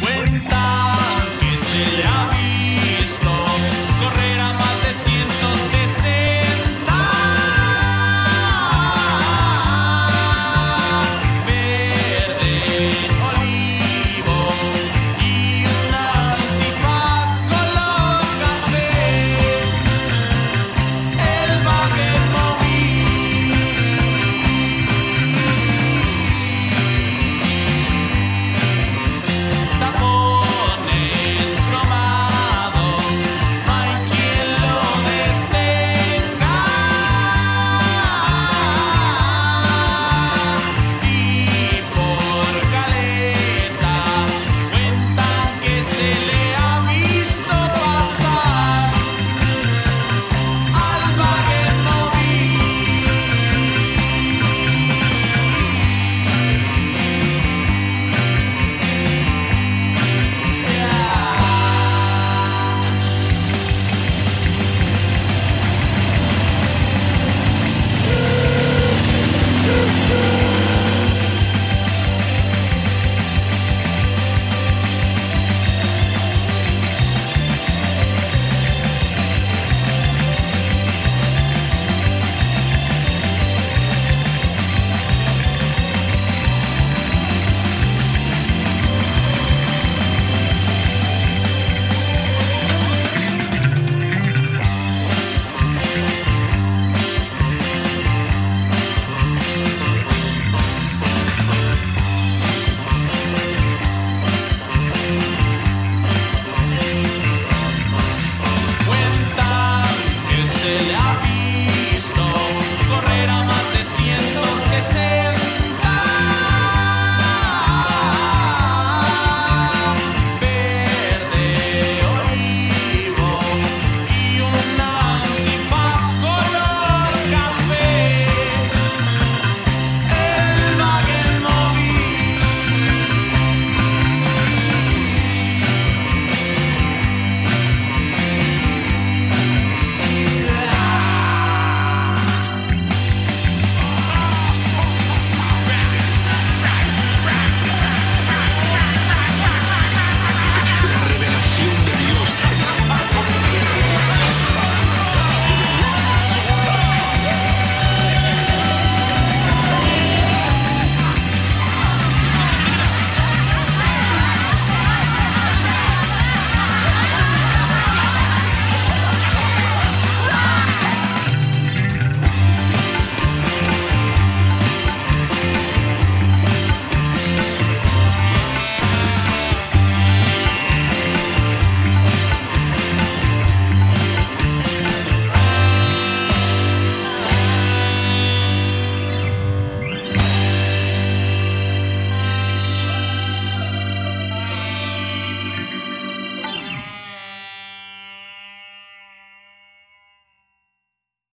Cuenta que se le